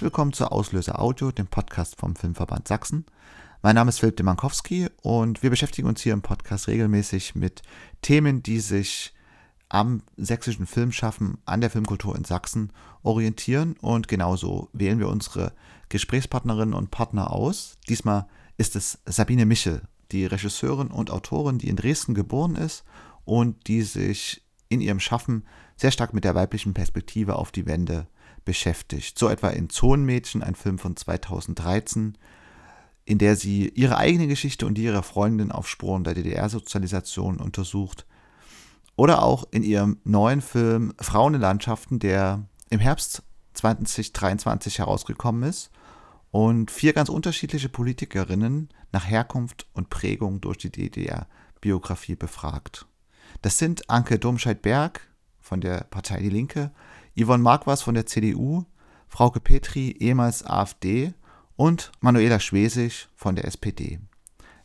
Herzlich willkommen zu Auslöser Audio, dem Podcast vom Filmverband Sachsen. Mein Name ist Philipp Demankowski und wir beschäftigen uns hier im Podcast regelmäßig mit Themen, die sich am sächsischen Filmschaffen, an der Filmkultur in Sachsen orientieren und genauso wählen wir unsere Gesprächspartnerinnen und Partner aus. Diesmal ist es Sabine Michel, die Regisseurin und Autorin, die in Dresden geboren ist und die sich in ihrem Schaffen sehr stark mit der weiblichen Perspektive auf die Wende beschäftigt. So etwa in Zonenmädchen, ein Film von 2013, in der sie ihre eigene Geschichte und die ihrer Freundin auf Spuren der DDR-Sozialisation untersucht. Oder auch in ihrem neuen Film Frauen in Landschaften, der im Herbst 2023 herausgekommen ist und vier ganz unterschiedliche Politikerinnen nach Herkunft und Prägung durch die DDR-Biografie befragt. Das sind Anke Domscheit-Berg von der Partei Die Linke, Yvonne Marquardt von der CDU, Frauke Petri, ehemals AfD und Manuela Schwesig von der SPD.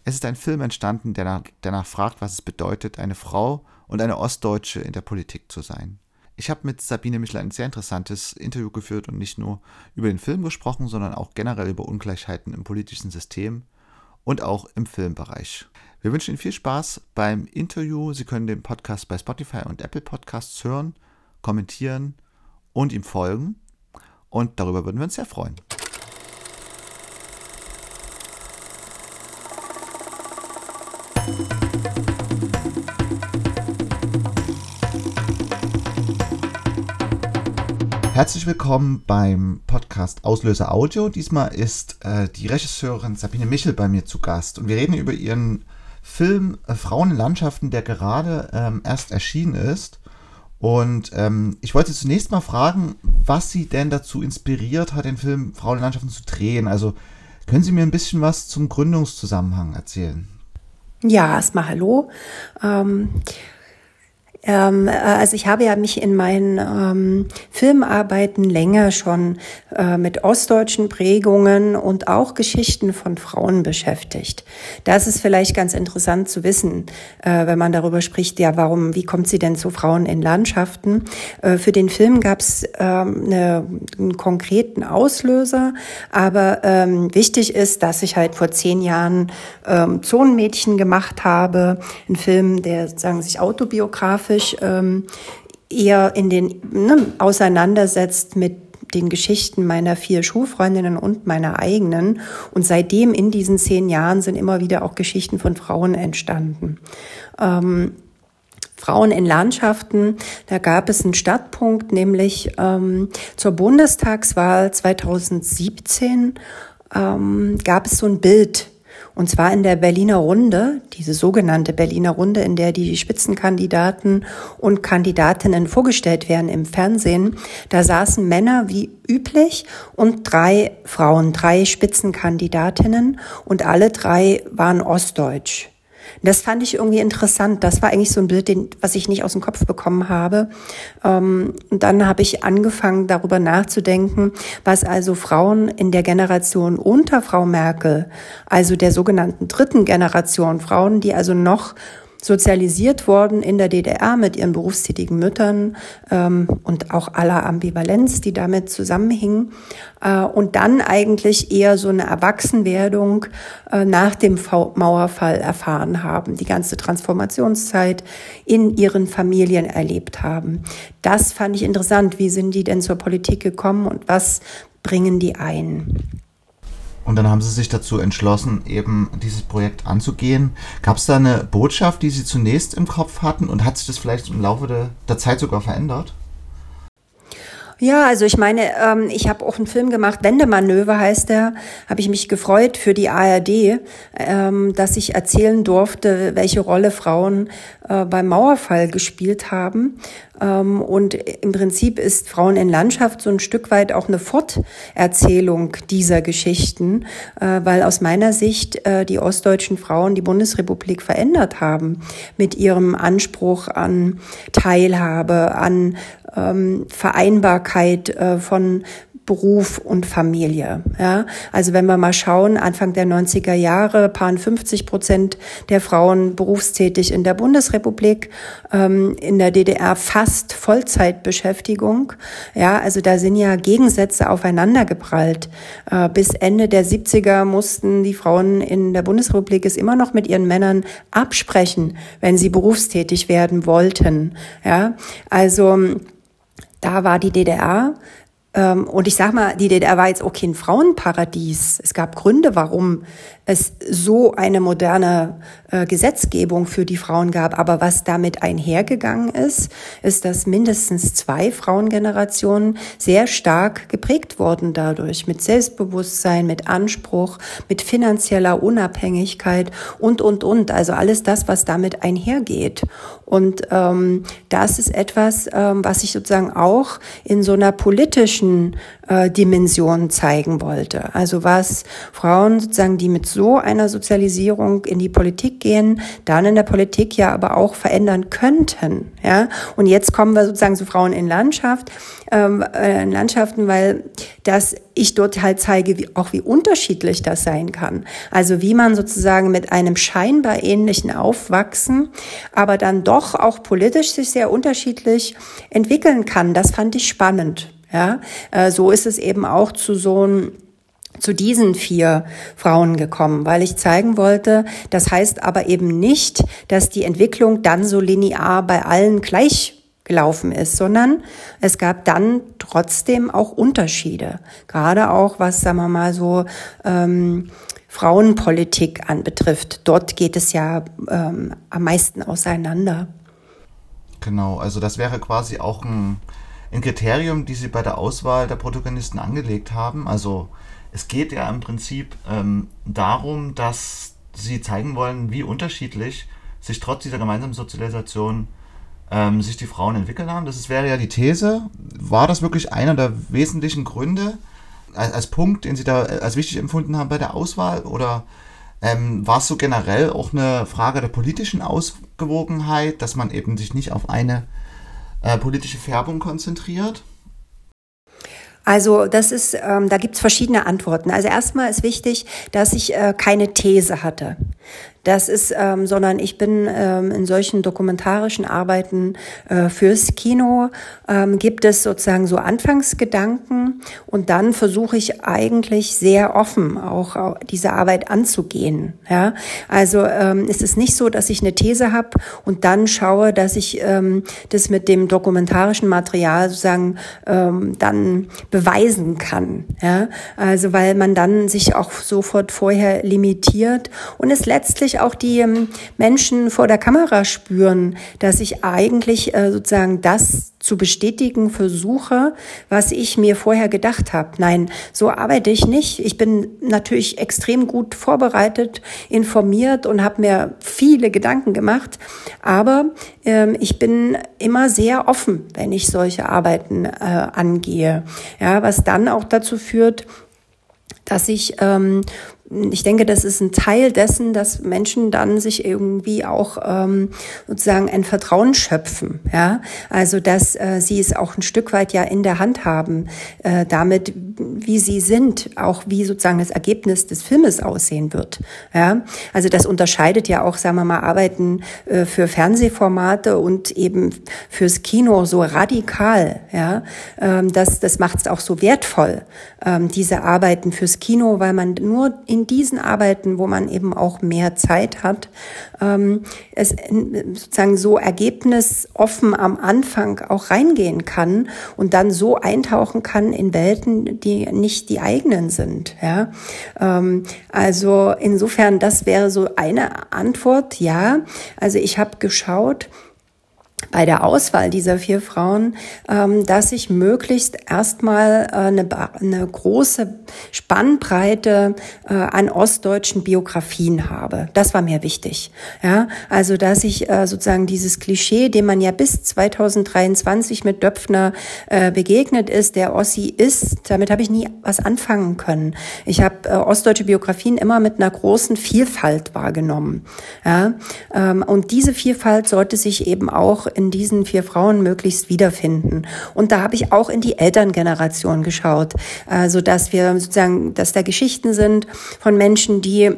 Es ist ein Film entstanden, der nach, danach fragt, was es bedeutet, eine Frau und eine Ostdeutsche in der Politik zu sein. Ich habe mit Sabine Michel ein sehr interessantes Interview geführt und nicht nur über den Film gesprochen, sondern auch generell über Ungleichheiten im politischen System und auch im Filmbereich. Wir wünschen Ihnen viel Spaß beim Interview. Sie können den Podcast bei Spotify und Apple Podcasts hören, kommentieren und ihm folgen. Und darüber würden wir uns sehr freuen. Herzlich willkommen beim Podcast Auslöser Audio. Diesmal ist äh, die Regisseurin Sabine Michel bei mir zu Gast und wir reden über ihren Film äh, Frauen in Landschaften, der gerade ähm, erst erschienen ist und ähm, ich wollte zunächst mal fragen, was Sie denn dazu inspiriert hat, den Film Frauen in Landschaften zu drehen. Also können Sie mir ein bisschen was zum Gründungszusammenhang erzählen? Ja, erstmal hallo. Ähm, ähm, äh, also ich habe ja mich in meinen ähm, Filmarbeiten länger schon äh, mit ostdeutschen Prägungen und auch Geschichten von Frauen beschäftigt. Das ist vielleicht ganz interessant zu wissen, äh, wenn man darüber spricht, ja, warum, wie kommt sie denn zu Frauen in Landschaften? Äh, für den Film gab es ähm, eine, einen konkreten Auslöser, aber ähm, wichtig ist, dass ich halt vor zehn Jahren ähm, Zonenmädchen gemacht habe, ein Film, der sagen sich autobiografisch biografisch ähm, eher in den ne, auseinandersetzt mit den Geschichten meiner vier Schulfreundinnen und meiner eigenen. Und seitdem in diesen zehn Jahren sind immer wieder auch Geschichten von Frauen entstanden. Ähm, Frauen in Landschaften, da gab es einen Startpunkt, nämlich ähm, zur Bundestagswahl 2017 ähm, gab es so ein Bild und zwar in der Berliner Runde, diese sogenannte Berliner Runde, in der die Spitzenkandidaten und Kandidatinnen vorgestellt werden im Fernsehen. Da saßen Männer wie üblich und drei Frauen, drei Spitzenkandidatinnen und alle drei waren ostdeutsch. Das fand ich irgendwie interessant. Das war eigentlich so ein Bild, den, was ich nicht aus dem Kopf bekommen habe. Ähm, und dann habe ich angefangen, darüber nachzudenken, was also Frauen in der Generation unter Frau Merkel, also der sogenannten dritten Generation, Frauen, die also noch sozialisiert worden in der DDR mit ihren berufstätigen Müttern ähm, und auch aller Ambivalenz, die damit zusammenhing. Äh, und dann eigentlich eher so eine Erwachsenwerdung äh, nach dem v Mauerfall erfahren haben, die ganze Transformationszeit in ihren Familien erlebt haben. Das fand ich interessant. Wie sind die denn zur Politik gekommen und was bringen die ein? Und dann haben sie sich dazu entschlossen, eben dieses Projekt anzugehen. Gab es da eine Botschaft, die sie zunächst im Kopf hatten und hat sich das vielleicht im Laufe der, der Zeit sogar verändert? Ja, also ich meine, ähm, ich habe auch einen Film gemacht, Wendemanöver heißt der, habe ich mich gefreut für die ARD, ähm, dass ich erzählen durfte, welche Rolle Frauen äh, beim Mauerfall gespielt haben. Ähm, und im Prinzip ist Frauen in Landschaft so ein Stück weit auch eine Forterzählung dieser Geschichten, äh, weil aus meiner Sicht äh, die ostdeutschen Frauen die Bundesrepublik verändert haben mit ihrem Anspruch an Teilhabe, an ähm, Vereinbarkeit äh, von Beruf und Familie. Ja, also wenn wir mal schauen, Anfang der 90er Jahre waren 50 Prozent der Frauen berufstätig in der Bundesrepublik, ähm, in der DDR fast Vollzeitbeschäftigung. Ja, also da sind ja Gegensätze aufeinandergeprallt. Äh, bis Ende der 70er mussten die Frauen in der Bundesrepublik es immer noch mit ihren Männern absprechen, wenn sie berufstätig werden wollten. Ja, also da war die DDR ähm, und ich sag mal, die DDR war jetzt auch kein Frauenparadies. Es gab Gründe, warum es so eine moderne äh, Gesetzgebung für die Frauen gab. Aber was damit einhergegangen ist, ist, dass mindestens zwei Frauengenerationen sehr stark geprägt wurden dadurch. Mit Selbstbewusstsein, mit Anspruch, mit finanzieller Unabhängigkeit und, und, und. Also alles das, was damit einhergeht. Und ähm, das ist etwas, ähm, was ich sozusagen auch in so einer politischen äh, Dimension zeigen wollte. Also was Frauen sozusagen, die mit so einer Sozialisierung in die Politik gehen, dann in der Politik ja aber auch verändern könnten. Ja, und jetzt kommen wir sozusagen zu Frauen in Landschaft, ähm, äh, in Landschaften, weil das ich dort halt zeige, wie, auch wie unterschiedlich das sein kann. Also wie man sozusagen mit einem scheinbar ähnlichen Aufwachsen, aber dann doch auch politisch sich sehr unterschiedlich entwickeln kann. Das fand ich spannend. Ja, äh, so ist es eben auch zu so einem zu diesen vier Frauen gekommen, weil ich zeigen wollte, das heißt aber eben nicht, dass die Entwicklung dann so linear bei allen gleich gelaufen ist, sondern es gab dann trotzdem auch Unterschiede, gerade auch was, sagen wir mal so, ähm, Frauenpolitik anbetrifft. Dort geht es ja ähm, am meisten auseinander. Genau, also das wäre quasi auch ein ein Kriterium, die sie bei der Auswahl der Protagonisten angelegt haben. Also es geht ja im Prinzip ähm, darum, dass sie zeigen wollen, wie unterschiedlich sich trotz dieser gemeinsamen Sozialisation ähm, sich die Frauen entwickelt haben. Das wäre ja die These. War das wirklich einer der wesentlichen Gründe als, als Punkt, den Sie da äh, als wichtig empfunden haben bei der Auswahl? Oder ähm, war es so generell auch eine Frage der politischen Ausgewogenheit, dass man eben sich nicht auf eine äh, politische Färbung konzentriert? Also das ist, ähm, da gibt's verschiedene Antworten. Also erstmal ist wichtig, dass ich äh, keine These hatte. Das ist, ähm, sondern ich bin ähm, in solchen dokumentarischen Arbeiten äh, fürs Kino ähm, gibt es sozusagen so Anfangsgedanken und dann versuche ich eigentlich sehr offen auch diese Arbeit anzugehen. Ja, also ähm, ist es nicht so, dass ich eine These habe und dann schaue, dass ich ähm, das mit dem dokumentarischen Material sozusagen ähm, dann beweisen kann. Ja, also weil man dann sich auch sofort vorher limitiert und es letztlich auch die ähm, Menschen vor der Kamera spüren, dass ich eigentlich äh, sozusagen das zu bestätigen versuche, was ich mir vorher gedacht habe. Nein, so arbeite ich nicht. Ich bin natürlich extrem gut vorbereitet, informiert und habe mir viele Gedanken gemacht. Aber ähm, ich bin immer sehr offen, wenn ich solche Arbeiten äh, angehe. Ja, was dann auch dazu führt, dass ich ähm, ich denke, das ist ein Teil dessen, dass Menschen dann sich irgendwie auch ähm, sozusagen ein Vertrauen schöpfen. Ja, also dass äh, sie es auch ein Stück weit ja in der Hand haben, äh, damit wie sie sind, auch wie sozusagen das Ergebnis des Filmes aussehen wird. Ja, also das unterscheidet ja auch, sagen wir mal, Arbeiten äh, für Fernsehformate und eben fürs Kino so radikal. Ja, ähm, das das macht es auch so wertvoll, ähm, diese Arbeiten fürs Kino, weil man nur in diesen Arbeiten, wo man eben auch mehr Zeit hat, ähm, es sozusagen so ergebnisoffen am Anfang auch reingehen kann und dann so eintauchen kann in Welten, die nicht die eigenen sind. Ja, ähm, also insofern, das wäre so eine Antwort. Ja, also ich habe geschaut bei der Auswahl dieser vier Frauen, ähm, dass ich möglichst erstmal äh, eine, eine große Spannbreite äh, an ostdeutschen Biografien habe. Das war mir wichtig. Ja, also dass ich äh, sozusagen dieses Klischee, dem man ja bis 2023 mit Döpfner begegnet ist, der Ossi ist, damit habe ich nie was anfangen können. Ich habe ostdeutsche Biografien immer mit einer großen Vielfalt wahrgenommen. Ja, ähm, und diese Vielfalt sollte sich eben auch in diesen vier Frauen möglichst wiederfinden. Und da habe ich auch in die Elterngeneration geschaut, äh, so dass wir sozusagen, dass da Geschichten sind von Menschen, die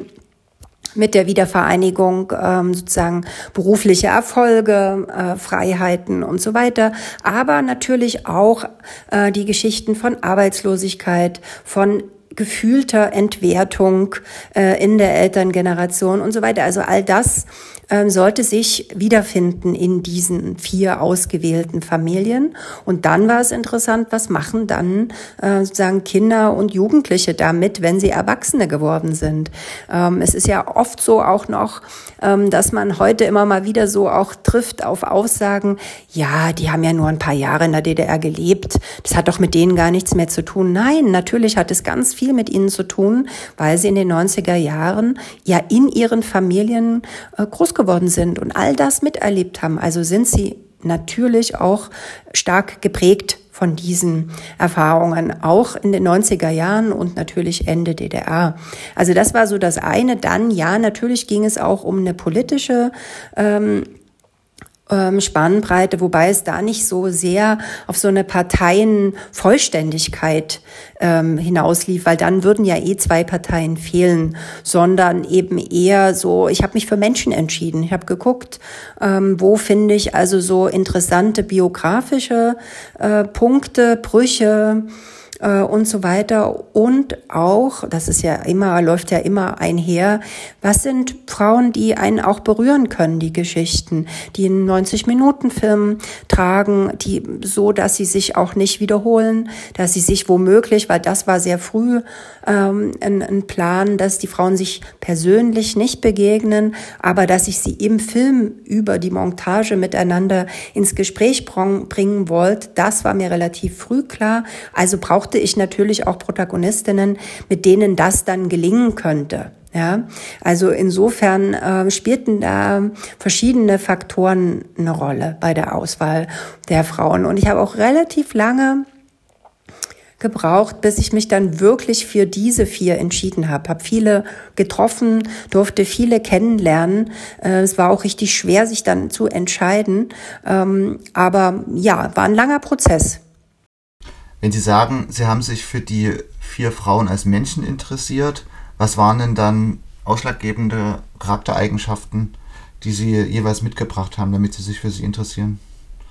mit der Wiedervereinigung ähm, sozusagen berufliche Erfolge, äh, Freiheiten und so weiter, aber natürlich auch äh, die Geschichten von Arbeitslosigkeit, von gefühlter Entwertung äh, in der Elterngeneration und so weiter. Also all das ähm, sollte sich wiederfinden in diesen vier ausgewählten Familien. Und dann war es interessant, was machen dann äh, sozusagen Kinder und Jugendliche damit, wenn sie Erwachsene geworden sind. Ähm, es ist ja oft so auch noch, ähm, dass man heute immer mal wieder so auch trifft auf Aussagen, ja, die haben ja nur ein paar Jahre in der DDR gelebt, das hat doch mit denen gar nichts mehr zu tun. Nein, natürlich hat es ganz viel mit ihnen zu tun, weil sie in den 90er Jahren ja in ihren Familien äh, groß geworden sind und all das miterlebt haben. Also sind sie natürlich auch stark geprägt von diesen Erfahrungen, auch in den 90er Jahren und natürlich Ende DDR. Also das war so das eine. Dann, ja, natürlich ging es auch um eine politische ähm, ähm, Spannbreite, wobei es da nicht so sehr auf so eine Parteienvollständigkeit ähm, hinauslief, weil dann würden ja eh zwei Parteien fehlen, sondern eben eher so, ich habe mich für Menschen entschieden. Ich habe geguckt, ähm, wo finde ich also so interessante biografische äh, Punkte, Brüche, äh, und so weiter. Und auch, das ist ja immer, läuft ja immer einher, was sind Frauen, die einen auch berühren können, die Geschichten, die einen 90-Minuten-Film tragen, die so, dass sie sich auch nicht wiederholen, dass sie sich womöglich, weil das war sehr früh ähm, ein, ein Plan, dass die Frauen sich persönlich nicht begegnen, aber dass ich sie im Film über die Montage miteinander ins Gespräch bringen wollte, das war mir relativ früh klar. Also braucht brauchte ich natürlich auch Protagonistinnen, mit denen das dann gelingen könnte. Ja, also insofern äh, spielten da verschiedene Faktoren eine Rolle bei der Auswahl der Frauen. Und ich habe auch relativ lange gebraucht, bis ich mich dann wirklich für diese vier entschieden habe. Habe viele getroffen, durfte viele kennenlernen. Äh, es war auch richtig schwer, sich dann zu entscheiden. Ähm, aber ja, war ein langer Prozess. Wenn Sie sagen, Sie haben sich für die vier Frauen als Menschen interessiert, was waren denn dann ausschlaggebende Charaktereigenschaften, die Sie jeweils mitgebracht haben, damit Sie sich für sie interessieren?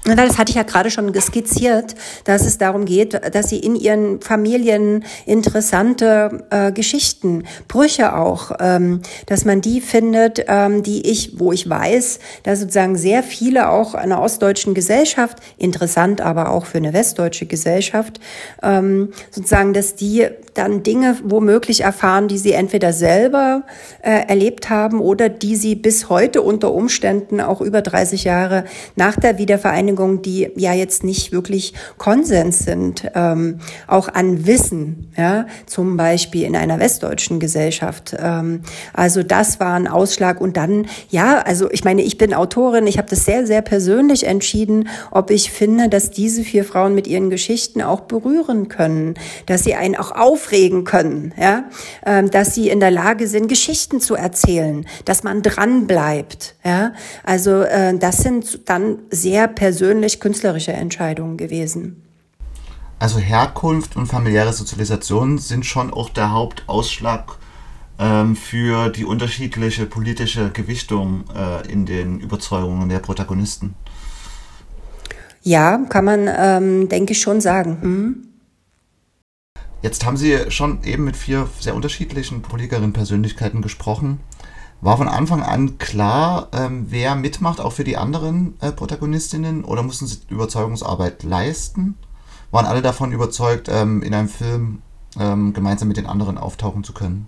Das hatte ich ja gerade schon skizziert, dass es darum geht, dass sie in ihren Familien interessante äh, Geschichten, Brüche auch, ähm, dass man die findet, ähm, die ich, wo ich weiß, dass sozusagen sehr viele auch einer ostdeutschen Gesellschaft, interessant aber auch für eine westdeutsche Gesellschaft, ähm, sozusagen, dass die dann Dinge womöglich erfahren, die sie entweder selber äh, erlebt haben oder die sie bis heute unter Umständen auch über 30 Jahre nach der Wiedervereinigung, die ja jetzt nicht wirklich Konsens sind, ähm, auch an Wissen, ja, zum Beispiel in einer westdeutschen Gesellschaft. Ähm, also das war ein Ausschlag und dann, ja, also ich meine, ich bin Autorin, ich habe das sehr, sehr persönlich entschieden, ob ich finde, dass diese vier Frauen mit ihren Geschichten auch berühren können, dass sie einen auch auf aufregen können, ja, ähm, dass sie in der Lage sind, Geschichten zu erzählen, dass man dran bleibt, ja. Also äh, das sind dann sehr persönlich künstlerische Entscheidungen gewesen. Also Herkunft und familiäre Sozialisation sind schon auch der Hauptausschlag ähm, für die unterschiedliche politische Gewichtung äh, in den Überzeugungen der Protagonisten. Ja, kann man, ähm, denke ich, schon sagen. Hm? Jetzt haben Sie schon eben mit vier sehr unterschiedlichen Politikerinnen-Persönlichkeiten gesprochen. War von Anfang an klar, ähm, wer mitmacht, auch für die anderen äh, Protagonistinnen, oder mussten Sie Überzeugungsarbeit leisten? Waren alle davon überzeugt, ähm, in einem Film ähm, gemeinsam mit den anderen auftauchen zu können?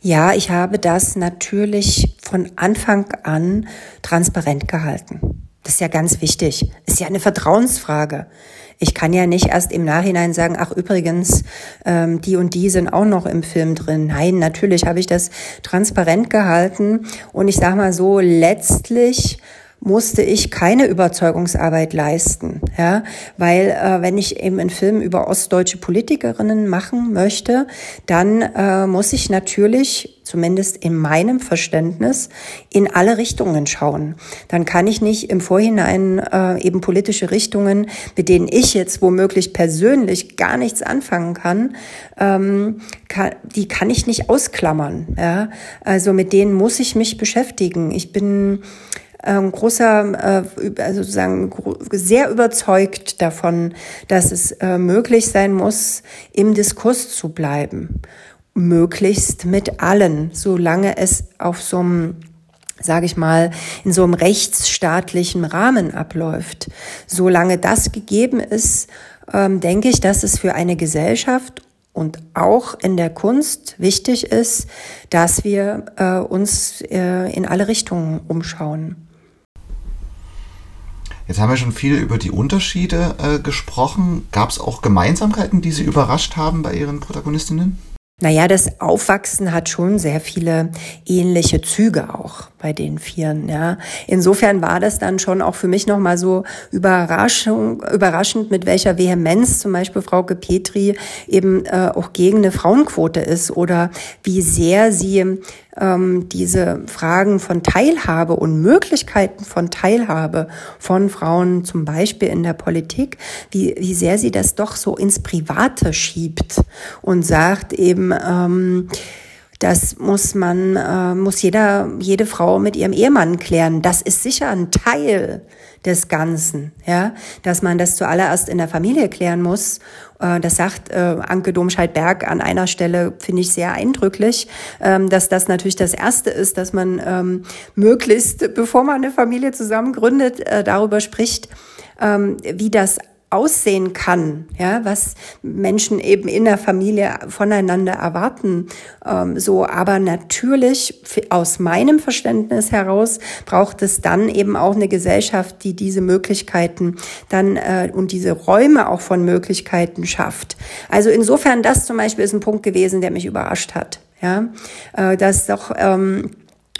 Ja, ich habe das natürlich von Anfang an transparent gehalten. Das ist ja ganz wichtig. Ist ja eine Vertrauensfrage. Ich kann ja nicht erst im Nachhinein sagen, ach übrigens, ähm, die und die sind auch noch im Film drin. Nein, natürlich habe ich das transparent gehalten. Und ich sage mal so, letztlich musste ich keine Überzeugungsarbeit leisten, ja, weil äh, wenn ich eben einen Film über ostdeutsche Politikerinnen machen möchte, dann äh, muss ich natürlich zumindest in meinem Verständnis, in alle Richtungen schauen. Dann kann ich nicht im Vorhinein äh, eben politische Richtungen, mit denen ich jetzt womöglich persönlich gar nichts anfangen kann, ähm, kann die kann ich nicht ausklammern. Ja? Also mit denen muss ich mich beschäftigen. Ich bin ähm, großer, äh, also sozusagen sehr überzeugt davon, dass es äh, möglich sein muss, im Diskurs zu bleiben. Möglichst mit allen, solange es auf so einem sage ich mal, in so einem rechtsstaatlichen Rahmen abläuft. Solange das gegeben ist, ähm, denke ich, dass es für eine Gesellschaft und auch in der Kunst wichtig ist, dass wir äh, uns äh, in alle Richtungen umschauen. Jetzt haben wir schon viel über die Unterschiede äh, gesprochen. Gab es auch Gemeinsamkeiten, die Sie überrascht haben bei Ihren Protagonistinnen? Naja, das Aufwachsen hat schon sehr viele ähnliche Züge auch bei den Vieren, ja. Insofern war das dann schon auch für mich nochmal so Überraschung, überraschend, mit welcher Vehemenz zum Beispiel Frau Petri eben äh, auch gegen eine Frauenquote ist oder wie sehr sie ähm, diese Fragen von Teilhabe und Möglichkeiten von Teilhabe von Frauen, zum Beispiel in der Politik, wie, wie sehr sie das doch so ins Private schiebt und sagt eben, ähm, das muss man, äh, muss jeder, jede Frau mit ihrem Ehemann klären. Das ist sicher ein Teil des Ganzen, ja, dass man das zuallererst in der Familie klären muss. Äh, das sagt äh, Anke Domscheit-Berg an einer Stelle, finde ich sehr eindrücklich, ähm, dass das natürlich das Erste ist, dass man ähm, möglichst, bevor man eine Familie zusammen gründet, äh, darüber spricht, ähm, wie das aussehen kann, ja, was Menschen eben in der Familie voneinander erwarten. Ähm, so, aber natürlich aus meinem Verständnis heraus braucht es dann eben auch eine Gesellschaft, die diese Möglichkeiten dann äh, und diese Räume auch von Möglichkeiten schafft. Also insofern, das zum Beispiel ist ein Punkt gewesen, der mich überrascht hat. Ja, äh, dass doch ähm,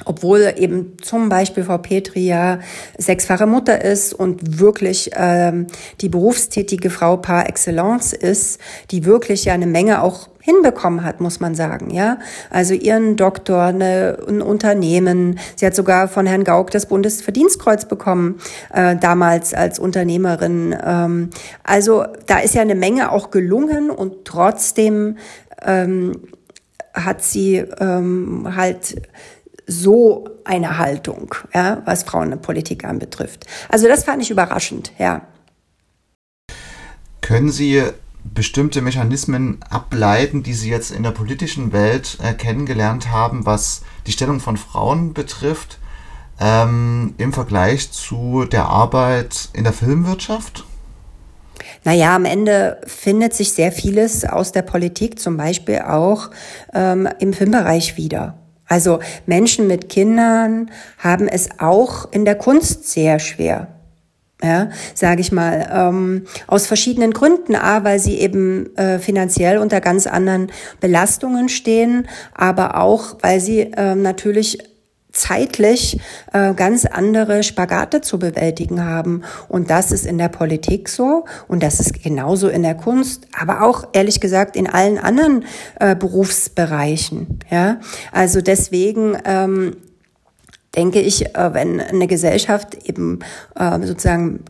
obwohl eben zum Beispiel Frau Petri ja sechsfache Mutter ist und wirklich ähm, die berufstätige Frau par excellence ist, die wirklich ja eine Menge auch hinbekommen hat, muss man sagen, ja. Also ihren Doktor, eine, ein Unternehmen. Sie hat sogar von Herrn Gauck das Bundesverdienstkreuz bekommen, äh, damals als Unternehmerin. Ähm, also da ist ja eine Menge auch gelungen und trotzdem ähm, hat sie ähm, halt so eine Haltung, ja, was Frauenpolitik anbetrifft. Also das fand ich überraschend, ja. Können Sie bestimmte Mechanismen ableiten, die Sie jetzt in der politischen Welt äh, kennengelernt haben, was die Stellung von Frauen betrifft, ähm, im Vergleich zu der Arbeit in der Filmwirtschaft? Naja, am Ende findet sich sehr vieles aus der Politik, zum Beispiel auch ähm, im Filmbereich wieder. Also Menschen mit Kindern haben es auch in der Kunst sehr schwer. Ja, sage ich mal, ähm, aus verschiedenen Gründen. A, weil sie eben äh, finanziell unter ganz anderen Belastungen stehen, aber auch, weil sie äh, natürlich zeitlich äh, ganz andere Spagate zu bewältigen haben. Und das ist in der Politik so und das ist genauso in der Kunst, aber auch ehrlich gesagt in allen anderen äh, Berufsbereichen. Ja, also deswegen ähm, denke ich, äh, wenn eine Gesellschaft eben äh, sozusagen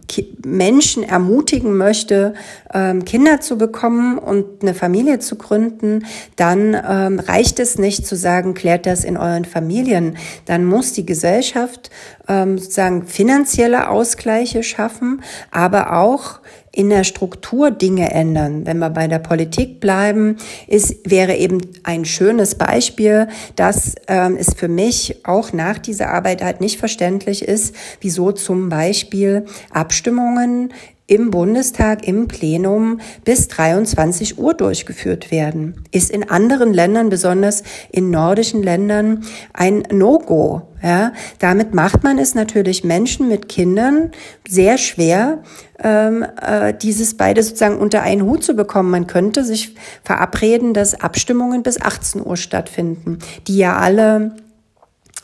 Menschen ermutigen möchte, ähm, Kinder zu bekommen und eine Familie zu gründen, dann ähm, reicht es nicht zu sagen, klärt das in euren Familien. Dann muss die Gesellschaft ähm, sozusagen finanzielle Ausgleiche schaffen, aber auch in der Struktur Dinge ändern. Wenn wir bei der Politik bleiben, ist, wäre eben ein schönes Beispiel, dass ähm, es für mich auch nach dieser Arbeit halt nicht verständlich ist, wieso zum Beispiel Abstimmungen im Bundestag im Plenum bis 23 Uhr durchgeführt werden. Ist in anderen Ländern, besonders in nordischen Ländern, ein No-Go. Ja, damit macht man es natürlich Menschen mit Kindern sehr schwer, ähm, äh, dieses beide sozusagen unter einen Hut zu bekommen. Man könnte sich verabreden, dass Abstimmungen bis 18 Uhr stattfinden, die ja alle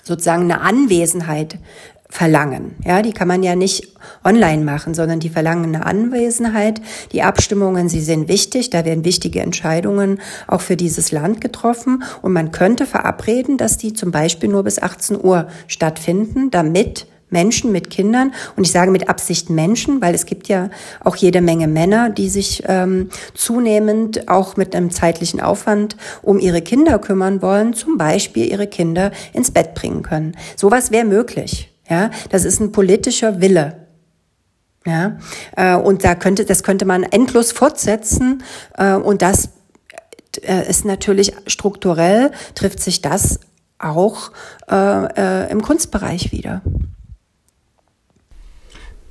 sozusagen eine Anwesenheit verlangen. Ja, die kann man ja nicht online machen, sondern die verlangen eine Anwesenheit. Die Abstimmungen, sie sind wichtig. Da werden wichtige Entscheidungen auch für dieses Land getroffen. Und man könnte verabreden, dass die zum Beispiel nur bis 18 Uhr stattfinden, damit Menschen mit Kindern und ich sage mit Absicht Menschen, weil es gibt ja auch jede Menge Männer, die sich ähm, zunehmend auch mit einem zeitlichen Aufwand um ihre Kinder kümmern wollen, zum Beispiel ihre Kinder ins Bett bringen können. Sowas wäre möglich. Ja, das ist ein politischer Wille. Ja, äh, und da könnte, das könnte man endlos fortsetzen. Äh, und das äh, ist natürlich strukturell, trifft sich das auch im Kunstbereich wieder.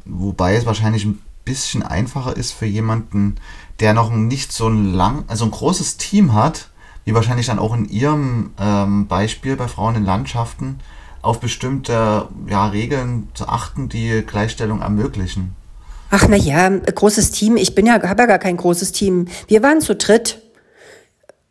Wobei es wahrscheinlich ein bisschen einfacher ist für jemanden, der noch nicht so ein lang, also ein großes Team hat, wie wahrscheinlich dann auch in Ihrem ähm, Beispiel bei Frauen in Landschaften, auf bestimmte ja, Regeln zu achten, die Gleichstellung ermöglichen. Ach na ja, großes Team. Ich bin ja, habe ja gar kein großes Team. Wir waren zu dritt.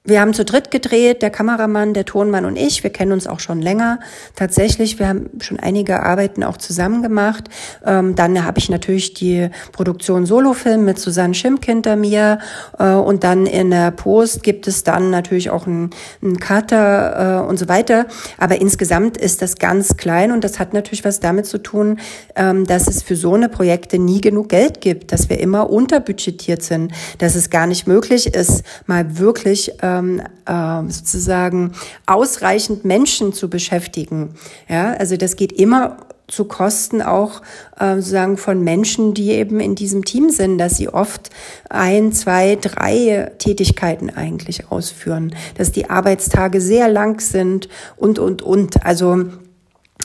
Wir haben zu dritt gedreht, der Kameramann, der Tonmann und ich. Wir kennen uns auch schon länger. Tatsächlich, wir haben schon einige Arbeiten auch zusammen gemacht. Ähm, dann habe ich natürlich die Produktion Solofilm mit Susanne Schimpk hinter mir. Äh, und dann in der Post gibt es dann natürlich auch einen, einen Cutter äh, und so weiter. Aber insgesamt ist das ganz klein und das hat natürlich was damit zu tun, ähm, dass es für so eine Projekte nie genug Geld gibt, dass wir immer unterbudgetiert sind, dass es gar nicht möglich ist, mal wirklich äh, ähm, äh, sozusagen ausreichend Menschen zu beschäftigen. Ja, also das geht immer zu Kosten auch äh, sozusagen von Menschen, die eben in diesem Team sind, dass sie oft ein, zwei, drei Tätigkeiten eigentlich ausführen, dass die Arbeitstage sehr lang sind und, und, und. Also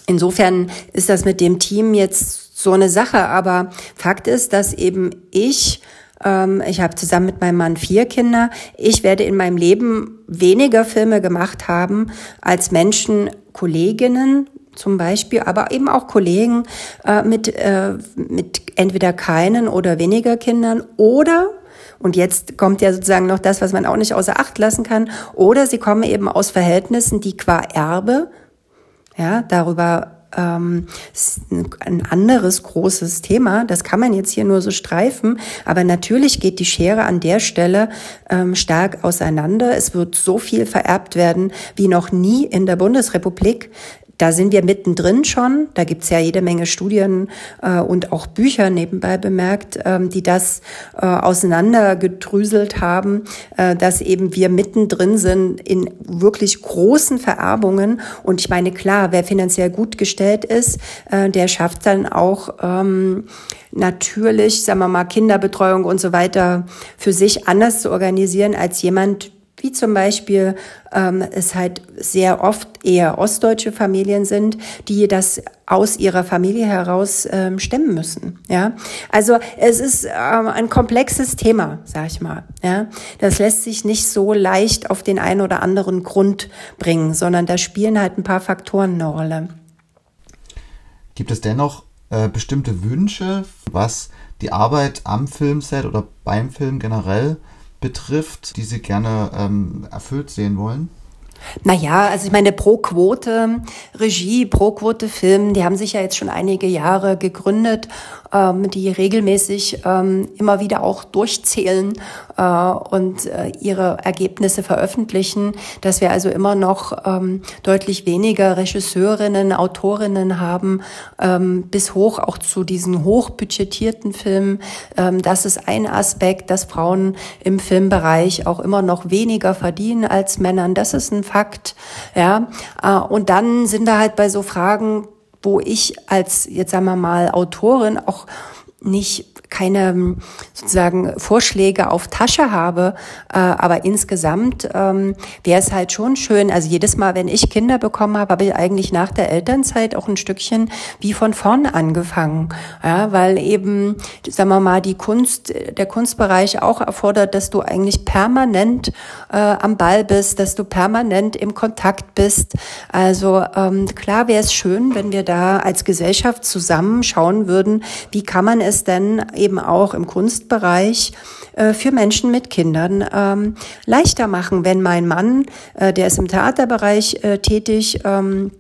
insofern ist das mit dem Team jetzt so eine Sache, aber Fakt ist, dass eben ich ich habe zusammen mit meinem Mann vier Kinder. Ich werde in meinem Leben weniger Filme gemacht haben als Menschen, Kolleginnen zum Beispiel, aber eben auch Kollegen äh, mit, äh, mit entweder keinen oder weniger Kindern oder und jetzt kommt ja sozusagen noch das, was man auch nicht außer Acht lassen kann. Oder sie kommen eben aus Verhältnissen, die qua Erbe, ja, darüber ähm, ein anderes großes Thema. Das kann man jetzt hier nur so streifen. Aber natürlich geht die Schere an der Stelle ähm, stark auseinander. Es wird so viel vererbt werden wie noch nie in der Bundesrepublik da sind wir mittendrin schon. Da gibt's ja jede Menge Studien äh, und auch Bücher nebenbei bemerkt, ähm, die das äh, auseinandergedrüselt haben, äh, dass eben wir mittendrin sind in wirklich großen Vererbungen. Und ich meine, klar, wer finanziell gut gestellt ist, äh, der schafft dann auch ähm, natürlich, sagen wir mal, Kinderbetreuung und so weiter für sich anders zu organisieren als jemand, wie zum Beispiel ähm, es halt sehr oft eher ostdeutsche Familien sind, die das aus ihrer Familie heraus ähm, stemmen müssen. Ja, also es ist ähm, ein komplexes Thema, sag ich mal. Ja, das lässt sich nicht so leicht auf den einen oder anderen Grund bringen, sondern da spielen halt ein paar Faktoren eine Rolle. Gibt es dennoch äh, bestimmte Wünsche, was die Arbeit am Filmset oder beim Film generell betrifft, die Sie gerne ähm, erfüllt sehen wollen? Naja, also ich meine, pro Quote Regie, pro Quote Film, die haben sich ja jetzt schon einige Jahre gegründet ähm, die regelmäßig ähm, immer wieder auch durchzählen äh, und äh, ihre Ergebnisse veröffentlichen, dass wir also immer noch ähm, deutlich weniger Regisseurinnen, Autorinnen haben, ähm, bis hoch auch zu diesen hochbudgetierten Filmen. Ähm, das ist ein Aspekt, dass Frauen im Filmbereich auch immer noch weniger verdienen als Männern. Das ist ein Fakt. Ja, äh, und dann sind da halt bei so Fragen wo ich als, jetzt sagen wir mal, Autorin auch nicht keine sozusagen Vorschläge auf Tasche habe, äh, aber insgesamt ähm, wäre es halt schon schön. Also jedes Mal, wenn ich Kinder bekommen habe, habe ich eigentlich nach der Elternzeit auch ein Stückchen wie von vorne angefangen, ja, weil eben, sagen wir mal, die Kunst, der Kunstbereich auch erfordert, dass du eigentlich permanent äh, am Ball bist, dass du permanent im Kontakt bist. Also ähm, klar wäre es schön, wenn wir da als Gesellschaft zusammen schauen würden, wie kann man es denn eben auch im Kunstbereich äh, für Menschen mit Kindern ähm, leichter machen, wenn mein Mann, äh, der ist im Theaterbereich äh, tätig, ähm,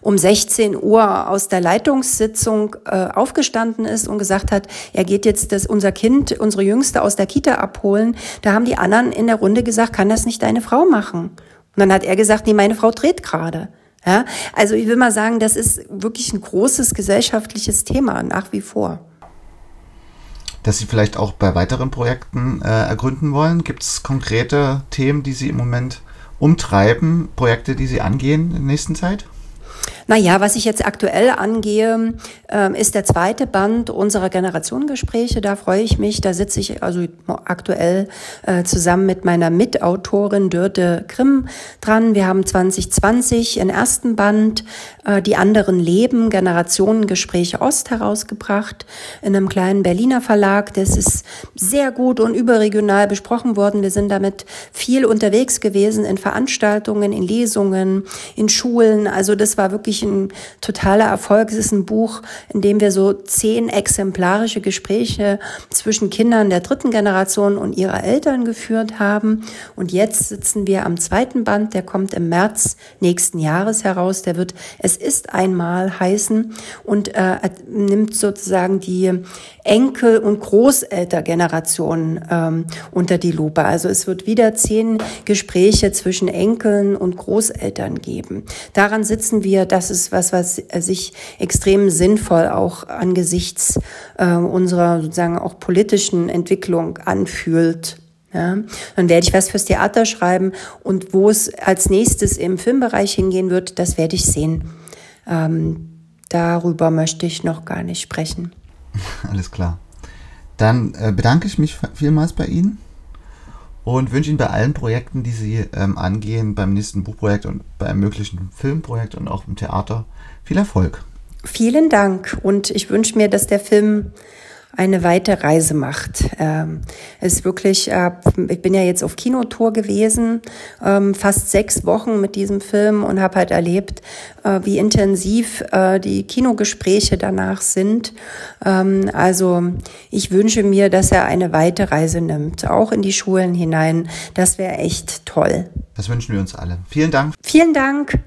um 16 Uhr aus der Leitungssitzung äh, aufgestanden ist und gesagt hat, er geht jetzt das, unser Kind, unsere Jüngste aus der Kita abholen. Da haben die anderen in der Runde gesagt, kann das nicht deine Frau machen? Und dann hat er gesagt, nee, meine Frau dreht gerade. Ja, also ich will mal sagen, das ist wirklich ein großes gesellschaftliches Thema nach wie vor. Dass Sie vielleicht auch bei weiteren Projekten äh, ergründen wollen? Gibt es konkrete Themen, die Sie im Moment umtreiben, Projekte, die Sie angehen in der nächsten Zeit? Naja, was ich jetzt aktuell angehe, ähm, ist der zweite Band unserer Generationengespräche. Da freue ich mich. Da sitze ich also aktuell äh, zusammen mit meiner Mitautorin Dörte Grimm dran. Wir haben 2020 im ersten Band äh, Die anderen Leben, Generationengespräche Ost herausgebracht in einem kleinen Berliner Verlag. Das ist sehr gut und überregional besprochen worden. Wir sind damit viel unterwegs gewesen in Veranstaltungen, in Lesungen, in Schulen. Also das war wirklich ein totaler Erfolg. Es ist ein Buch, in dem wir so zehn exemplarische Gespräche zwischen Kindern der dritten Generation und ihrer Eltern geführt haben. Und jetzt sitzen wir am zweiten Band, der kommt im März nächsten Jahres heraus. Der wird Es ist einmal heißen und äh, nimmt sozusagen die Enkel- und Großeltergeneration ähm, unter die Lupe. Also es wird wieder zehn Gespräche zwischen Enkeln und Großeltern geben. Daran sitzen wir, das ist was, was sich extrem sinnvoll auch angesichts äh, unserer sozusagen auch politischen Entwicklung anfühlt. Ja, dann werde ich was fürs Theater schreiben und wo es als nächstes im Filmbereich hingehen wird, das werde ich sehen. Ähm, darüber möchte ich noch gar nicht sprechen. Alles klar. Dann äh, bedanke ich mich vielmals bei Ihnen und wünsche Ihnen bei allen Projekten, die Sie ähm, angehen, beim nächsten Buchprojekt und beim möglichen Filmprojekt und auch im Theater, viel Erfolg. Vielen Dank und ich wünsche mir, dass der Film eine weite Reise macht. Ähm, es ist wirklich, äh, ich bin ja jetzt auf Kinotour gewesen, ähm, fast sechs Wochen mit diesem Film und habe halt erlebt, äh, wie intensiv äh, die Kinogespräche danach sind. Ähm, also ich wünsche mir, dass er eine weite Reise nimmt, auch in die Schulen hinein. Das wäre echt toll. Das wünschen wir uns alle. Vielen Dank. Vielen Dank.